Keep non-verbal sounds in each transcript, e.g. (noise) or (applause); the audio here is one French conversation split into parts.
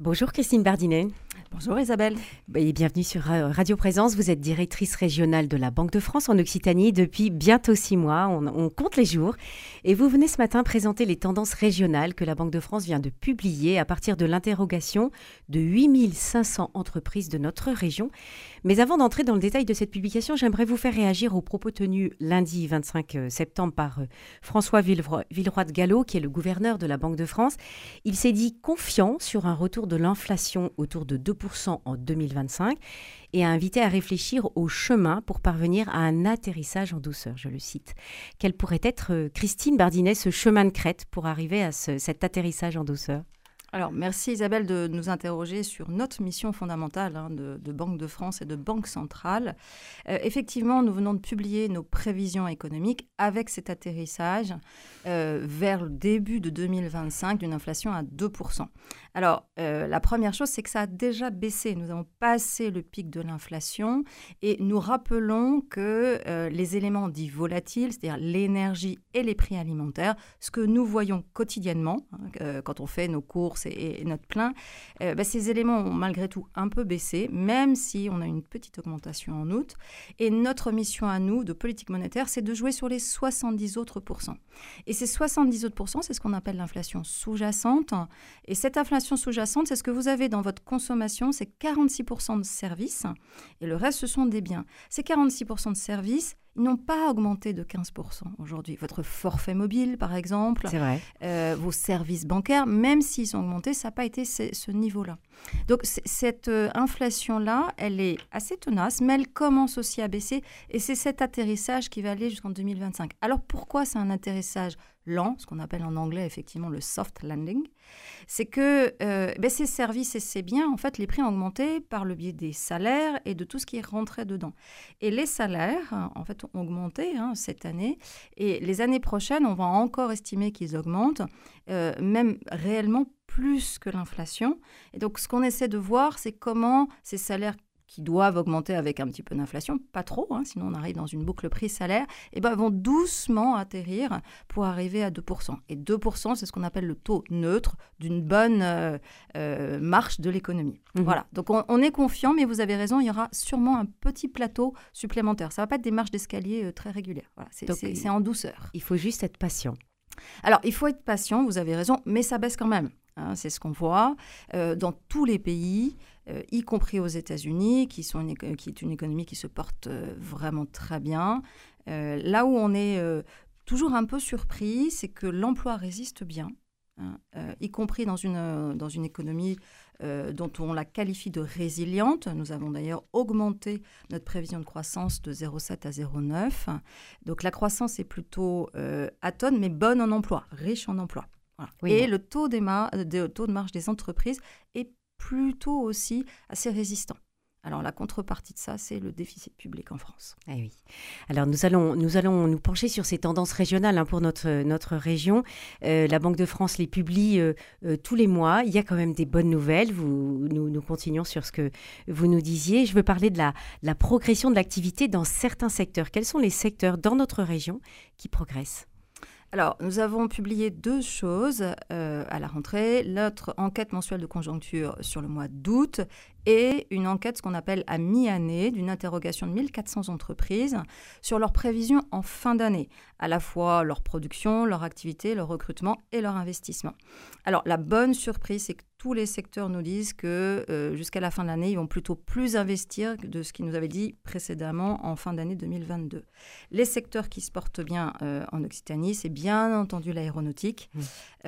Bonjour Christine Bardinet. Bonjour Isabelle. Et bienvenue sur euh, Radio Présence. Vous êtes directrice régionale de la Banque de France en Occitanie depuis bientôt six mois. On, compte les jours. Et vous venez ce matin présenter les tendances régionales que la Banque de France vient de publier à partir de l'interrogation de 8500 entreprises de notre région. Mais avant d'entrer dans le détail de cette publication, j'aimerais vous faire réagir aux propos tenus lundi 25 euh, septembre par euh, François Villeroy de Gallo, qui est le gouverneur de la Banque de France. Il s'est dit confiant sur un retour de l'inflation autour de 2% en 2025 et a invité à réfléchir au chemin pour parvenir à un atterrissage en douceur, je le cite. Quel pourrait être, euh, Christine Bardinet, ce chemin de crête pour arriver à cet atterrissage en douceur? Alors, merci Isabelle de nous interroger sur notre mission fondamentale hein, de, Banque de France et de Banque centrale. Euh, effectivement, nous venons de publier nos prévisions économiques avec cet atterrissage euh, vers le début de 2025 d'une inflation à 2%. Alors, euh, la première chose, c'est que ça a déjà baissé. Nous avons passé le pic de l'inflation et nous rappelons que les éléments dits volatiles, c'est-à-dire l'énergie et les prix alimentaires, ce que nous voyons quotidiennement hein, quand on fait nos courses et, notre plein, euh, bah, ces éléments ont malgré tout un peu baissé, même si on a une petite augmentation en août. Et notre mission à nous, de politique monétaire, c'est de jouer sur les 70 autres pourcents. Et ces 70 autres pourcents, c'est ce qu'on appelle l'inflation sous-jacente. Et cette inflation sous-jacente, c'est ce que vous avez dans votre consommation, c'est 46% de services, et le reste, ce sont des biens. Ces 46% de services, ils n'ont pas augmenté de 15% aujourd'hui. Votre forfait mobile, par exemple, euh, vos services bancaires, même s'ils ont augmenté, ça n'a pas été ce, niveau-là. Donc cette euh, inflation-là, elle est assez tenace, mais elle commence aussi à baisser, et c'est cet atterrissage qui va aller jusqu'en 2025. Alors pourquoi c'est un atterrissage lent, ce qu'on appelle en anglais effectivement le soft landing, c'est que euh, ben, ces services et ces biens, en fait, les prix ont augmenté par le biais des salaires et de tout ce qui rentré dedans. Et les salaires, en fait, ont augmenté hein, cette année, et les années prochaines, on va encore estimer qu'ils augmentent, euh, même réellement plus que l'inflation. Et donc, ce qu'on essaie de voir, c'est comment ces salaires qui doivent augmenter avec un petit peu d'inflation, pas trop, hein, sinon on arrive dans une boucle prix-salaire, et eh ben, vont doucement atterrir pour arriver à 2%. Et 2%, c'est ce qu'on appelle le taux neutre d'une bonne euh, euh, marche de l'économie. Mmh. Voilà, donc on, est confiant, mais vous avez raison, il y aura sûrement un petit plateau supplémentaire. Ça ne va pas être des marches d'escalier euh, très régulières. Voilà, c'est en douceur. Il faut juste être patient. Alors, il faut être patient, vous avez raison, mais ça baisse quand même. Hein, c'est ce qu'on voit dans tous les pays. Euh, y compris aux États-Unis, qui, sont qui est une économie qui se porte euh, vraiment très bien. Euh, là où on est toujours un peu surpris, c'est que l'emploi résiste bien, hein, y compris dans une, dans une économie dont on la qualifie de résiliente. Nous avons d'ailleurs augmenté notre prévision de croissance de 0,7 à 0,9. Donc la croissance est plutôt atone, mais bonne en emploi, riche en emploi. Et le taux, des de, taux de marge des entreprises est plutôt aussi assez résistant. Alors la contrepartie de ça, c'est le déficit public en France. Eh oui. Alors nous allons nous allons nous pencher sur ces tendances régionales hein, pour notre notre région. Euh, la Banque de France les publie euh, euh, tous les mois. Il y a quand même des bonnes nouvelles. Vous, nous, nous continuons sur ce que vous nous disiez. Je veux parler de la, la progression de l'activité dans certains secteurs. Quels sont les secteurs dans notre région qui progressent? Alors, nous avons publié deux choses à la rentrée. Notre enquête mensuelle de conjoncture sur le mois d'août et une enquête, ce qu'on appelle à mi-année, d'une interrogation de 1400 entreprises sur leurs prévisions en fin d'année, à la fois leur production, leur activité, leur recrutement et leur investissement. Alors la bonne surprise, c'est que tous les secteurs nous disent que euh, jusqu'à la fin de l'année, ils vont plutôt plus investir de ce qu'ils nous avaient dit précédemment en fin d'année 2022. Les secteurs qui se portent bien euh, en Occitanie, c'est bien entendu l'aéronautique. Mmh.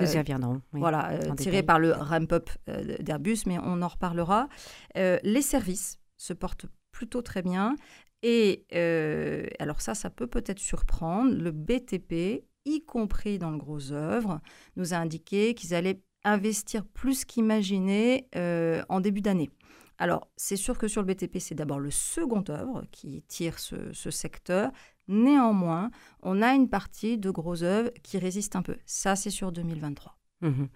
Nous y reviendrons. Voilà, tiré par le ramp-up d'Airbus, mais on en reparlera. Euh, les services se portent plutôt très bien. Et euh, alors ça, ça peut peut-être surprendre. Le BTP, y compris dans le gros œuvre, nous a indiqué qu'ils allaient investir plus qu'imaginé euh, en début d'année. Alors, c'est sûr que sur le BTP, c'est d'abord le second œuvre qui tire ce, ce, secteur. Néanmoins, on a une partie de gros œuvres qui résiste un peu. Ça, c'est sur 2023. Mhm.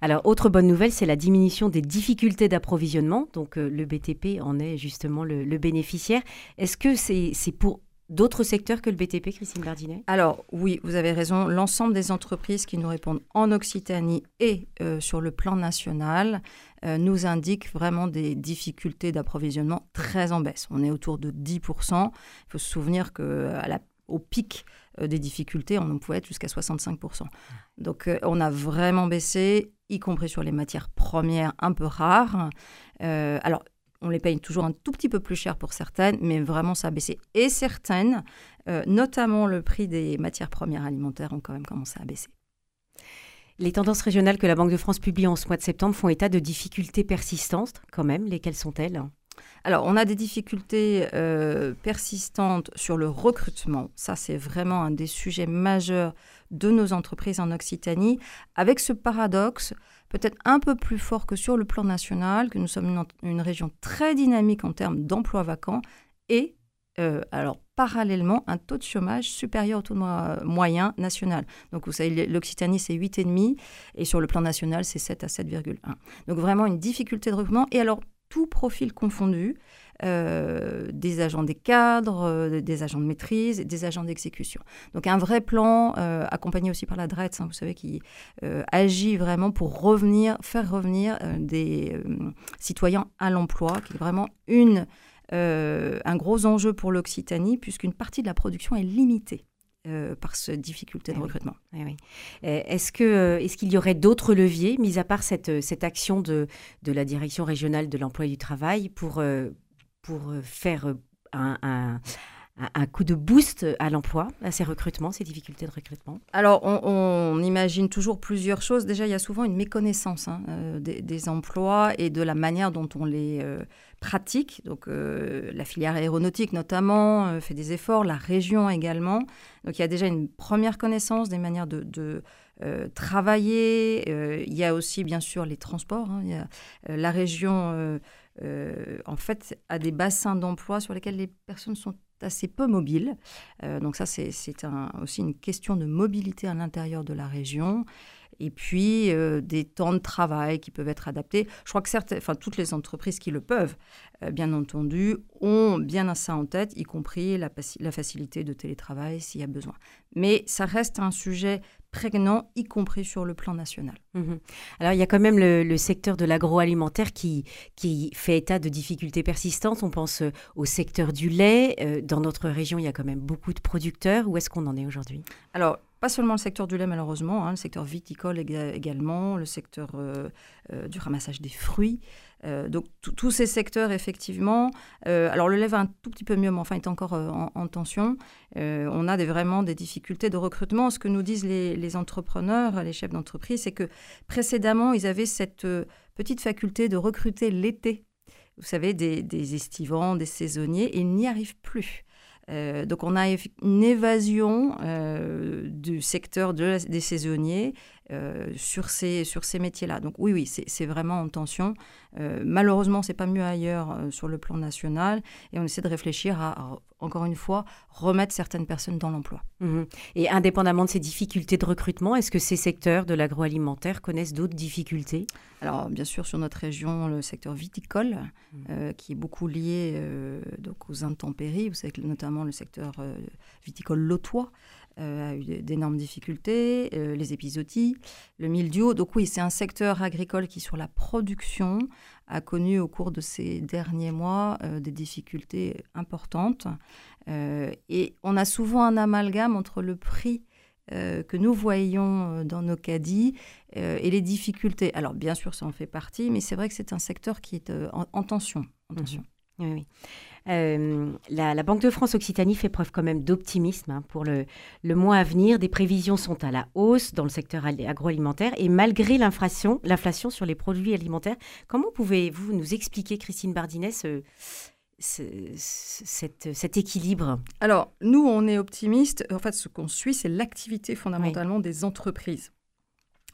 Alors, autre bonne nouvelle, c'est la diminution des difficultés d'approvisionnement. Donc, euh, le BTP en est justement le, bénéficiaire. Est-ce que c'est pour d'autres secteurs que le BTP, Christine Bardinet? Alors oui, vous avez raison. L'ensemble des entreprises qui nous répondent en Occitanie et euh, sur le plan national euh, nous indiquent vraiment des difficultés d'approvisionnement très en baisse. On est autour de 10%. Il faut se souvenir qu'au pic des difficultés, on pouvait être jusqu'à 65%. Donc on a vraiment baissé, y compris sur les matières premières un peu rares. alors on les paye toujours un tout petit peu plus cher pour certaines, mais vraiment ça a baissé. Et certaines, euh, notamment le prix des matières premières alimentaires, ont quand même commencé à baisser. Les tendances régionales que la Banque de France publie en ce mois de septembre font état de difficultés persistantes, quand même. Lesquelles sont-elles? Alors, on a des difficultés euh, persistantes sur le recrutement. Ça, c'est vraiment un des sujets majeurs de nos entreprises en Occitanie, avec ce paradoxe peut-être un peu plus fort que sur le plan national, que nous sommes une, région très dynamique en termes d'emplois vacants et euh, alors parallèlement un taux de chômage supérieur au taux moyen national. Donc vous savez, l'Occitanie c'est 8,5 et sur le plan national c'est 7 à 7,1. Donc vraiment une difficulté de recrutement et alors tout profil confondu, euh, des agents des cadres, euh, des agents de maîtrise, des agents d'exécution. Donc un vrai plan euh, accompagné aussi par la DRETS, hein, vous savez, qui agit vraiment pour revenir, faire revenir des citoyens à l'emploi, qui est vraiment une, un gros enjeu pour l'Occitanie, puisqu'une partie de la production est limitée. Par cette difficulté de eh recrutement. Eh est-ce que est-ce qu'il y aurait d'autres leviers, mis à part cette, cette action de, de la direction régionale de l'emploi et du travail, pour, pour euh, faire euh, un, coup de boost à l'emploi, à ces recrutements, ces difficultés de recrutement? Alors, on, imagine toujours plusieurs choses. Déjà, il y a souvent une méconnaissance hein, euh, des, emplois et de la manière dont on les pratique. Donc, la filière aéronautique, notamment, fait des efforts, la région également. Donc, il y a déjà une première connaissance des manières de, travailler. il y a aussi, bien sûr, les transports. Hein. A, la région euh, en fait, à des bassins d'emploi sur lesquels les personnes sont assez peu mobiles. Euh, donc ça, c'est aussi une question de mobilité à l'intérieur de la région. Et puis, euh, des temps de travail qui peuvent être adaptés. Je crois que enfin, toutes les entreprises qui le peuvent, bien entendu, ont bien ça en tête, y compris la, la facilité de télétravail s'il y a besoin. Mais ça reste un sujet prégnant, y compris sur le plan national. Mhm. Alors il y a quand même le, secteur de l'agroalimentaire qui, qui fait état de difficultés persistantes. On pense euh, au secteur du lait. Euh, dans notre région, il y a quand même beaucoup de producteurs. Où est-ce qu'on en est aujourd'hui? Alors, pas seulement le secteur du lait malheureusement, hein, le secteur viticole également, le secteur euh, du ramassage des fruits. Euh, donc tous ces secteurs, effectivement, euh, alors le lait va un tout petit peu mieux, mais enfin, il est encore euh, en, tension. on a vraiment des difficultés de recrutement. Ce que nous disent les, entrepreneurs, les chefs d'entreprise, c'est que précédemment, ils avaient cette petite faculté de recruter l'été. Vous savez, des, des estivants, des saisonniers, et ils n'y arrivent plus. Donc on a une évasion du secteur des saisonniers euh, sur ces, sur ces métiers-là. Donc oui, oui, c'est vraiment en tension. Euh, malheureusement, c'est pas mieux ailleurs euh, sur le plan national et on essaie de réfléchir à, encore une fois, remettre certaines personnes dans l'emploi. Mhm. Et indépendamment de ces difficultés de recrutement, est-ce que ces secteurs de l'agroalimentaire connaissent d'autres difficultés? Alors, bien sûr, sur notre région, le secteur viticole, mhm. qui est beaucoup lié aux intempéries, vous savez que notamment le secteur viticole lotois, euh, a eu d'énormes difficultés, euh, les épizooties, le mildiou. Donc oui, c'est un secteur agricole qui, sur la production, a connu au cours de ces derniers mois euh, des difficultés importantes. et on a souvent un amalgame entre le prix que nous voyons dans nos caddies et les difficultés. Alors bien sûr, ça en fait partie, mais c'est vrai que c'est un secteur qui est en, tension. En tension. Oui, oui. Euh, la, Banque de France Occitanie fait preuve quand même d'optimisme hein, pour le, mois à venir. Des prévisions sont à la hausse dans le secteur agroalimentaire et malgré l'inflation, l'inflation sur les produits alimentaires, comment pouvez-vous nous expliquer, Christine Bardinet, cet, équilibre? Alors, nous, on est optimiste. En fait, ce qu'on suit, c'est l'activité fondamentalement des entreprises.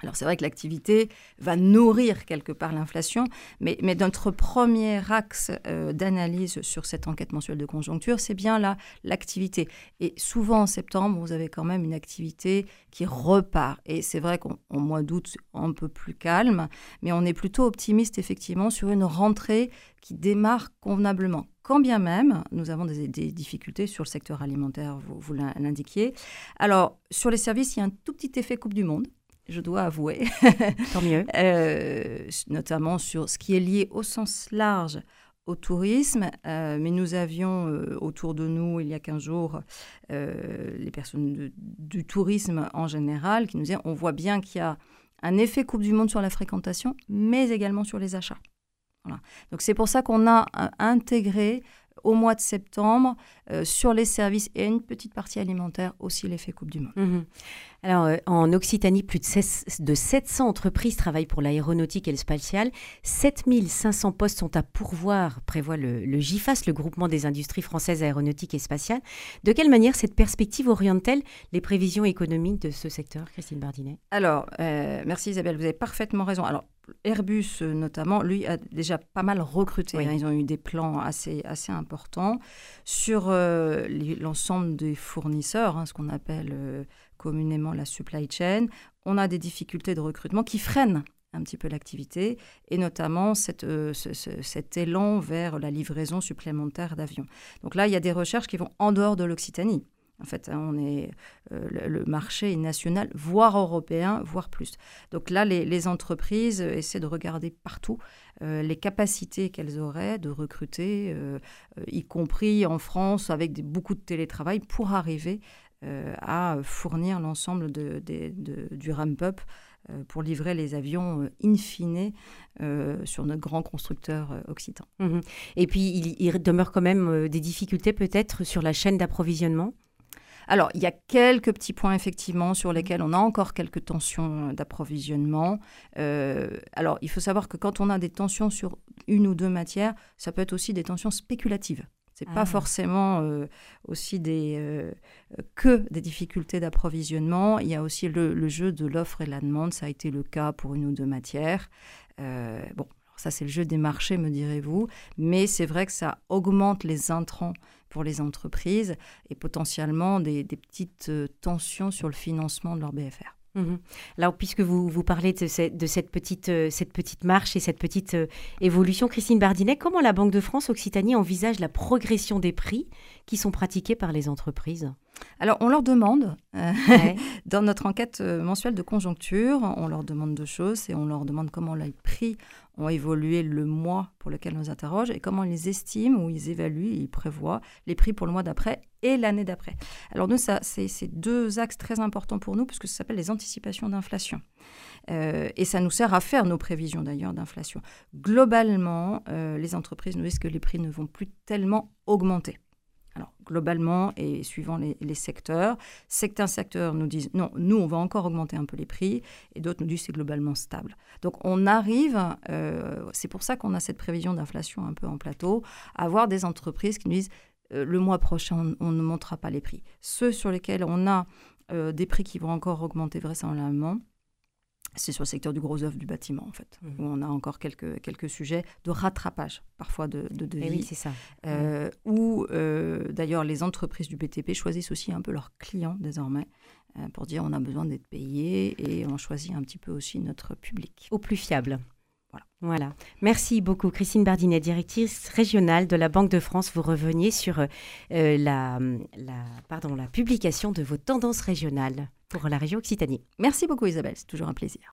Alors c'est vrai que l'activité va nourrir quelque part l'inflation, mais, mais, notre premier axe euh, d'analyse sur cette enquête mensuelle de conjoncture, c'est bien là l'activité. Et souvent en septembre, vous avez quand même une activité qui repart. Et c'est vrai qu'en mois d'août, un peu plus calme, mais on est plutôt optimiste effectivement sur une rentrée qui démarre convenablement. Quand bien même, nous avons des, difficultés sur le secteur alimentaire, vous, vous l'indiquiez. Alors, sur les services, il y a un tout petit effet Coupe du Monde je dois avouer. (laughs) Tant mieux. Euh, notamment sur ce qui est lié au sens large au tourisme, euh, mais nous avions euh, autour de nous, il y a 15 jours, les personnes du tourisme en général qui nous disaient on voit bien qu'il y a un effet Coupe du Monde sur la fréquentation, mais également sur les achats. Voilà. Donc c'est pour ça qu'on a intégré au mois de septembre sur les services et une petite partie alimentaire aussi l'effet Coupe du Monde. Mmh alors, euh, en Occitanie, plus de, de 700 entreprises travaillent pour l'aéronautique et le spatial. 7500 postes sont à pourvoir, prévoit le, GIFAS, le groupement des industries françaises aéronautiques et spatiales. De quelle manière cette perspective oriente-t-elle les prévisions économiques de ce secteur, Christine Bardinet? Alors, euh, merci Isabelle, vous avez parfaitement raison. Alors, Airbus, euh, notamment, lui, a déjà pas mal recruté. Hein. Ils ont eu des plans assez, assez importants sur l'ensemble des fournisseurs, hein, ce qu'on appelle communément la supply chain, on a des difficultés de recrutement qui freinent un petit peu l'activité, et notamment cette, euh, cet élan vers la livraison supplémentaire d'avions. Donc là, il y a des recherches qui vont en dehors de l'Occitanie. En fait, hein, on est, euh, le, marché est national, voire européen, voire plus. Donc là, les, entreprises essaient de regarder partout euh, les capacités qu'elles auraient de recruter, y compris en France, avec beaucoup de télétravail, pour arriver euh, à fournir l'ensemble du ramp-up euh, pour livrer les avions euh, in fine sur notre grand constructeur occitan. Mmh Et puis, il, il, demeure quand même des difficultés peut-être sur la chaîne d'approvisionnement? Alors, il y a quelques petits points effectivement sur lesquels on a encore quelques tensions d'approvisionnement. alors, il faut savoir que quand on a des tensions sur une ou deux matières, ça peut être aussi des tensions spéculatives. C'est n'est pas ah. forcément euh, aussi des, euh, que des difficultés d'approvisionnement. Il y a aussi le, jeu de l'offre et la demande. Ça a été le cas pour une ou deux matières. Euh, bon, ça c'est le jeu des marchés, me direz-vous. Mais c'est vrai que ça augmente les intrants pour les entreprises et potentiellement des petites tensions sur le financement de leur BFR. Mhm. Alors, puisque vous, vous parlez de, cette, petite, euh, cette petite marche et cette petite euh, évolution, Christine Bardinet, comment la Banque de France Occitanie envisage la progression des prix qui sont pratiqués par les entreprises? Alors, on leur demande, euh, (laughs) dans notre enquête mensuelle de conjoncture, on leur demande deux choses, et on leur demande comment les prix ont évolué le mois pour lequel on nous interroge et comment ils estiment ou ils évaluent, ils prévoient les prix pour le mois d'après et l'année d'après. Alors nous, ça, c'est, deux axes très importants pour nous puisque ça s'appelle les anticipations d'inflation. Euh, et ça nous sert à faire nos prévisions d'ailleurs d'inflation. Globalement, euh, les entreprises nous disent que les prix ne vont plus tellement augmenter. Alors, globalement et suivant les, secteurs, certains secteurs nous disent non, nous, on va encore augmenter un peu les prix, et d'autres nous disent c'est globalement stable. Donc, on arrive, euh, c'est pour ça qu'on a cette prévision d'inflation un peu en plateau, à avoir des entreprises qui nous disent euh, le mois prochain, on, ne montera pas les prix. Ceux sur lesquels on a euh, des prix qui vont encore augmenter vraisemblablement, c'est sur le secteur du gros œuvre du bâtiment, en fait, mmh. où on a encore quelques, quelques sujets de rattrapage, parfois de, de devis. Eh oui, c'est ça. Euh, mmh. Où, euh, d'ailleurs, les entreprises du BTP choisissent aussi un peu leurs clients désormais euh, pour dire on a besoin d'être payé et on choisit un petit peu aussi notre public. Au plus fiable. Voilà. Merci beaucoup, Christine Bardinet, directrice régionale de la Banque de France. Vous reveniez sur la, la, pardon, la publication de vos tendances régionales pour la région Occitanie. Merci beaucoup Isabelle, c'est toujours un plaisir.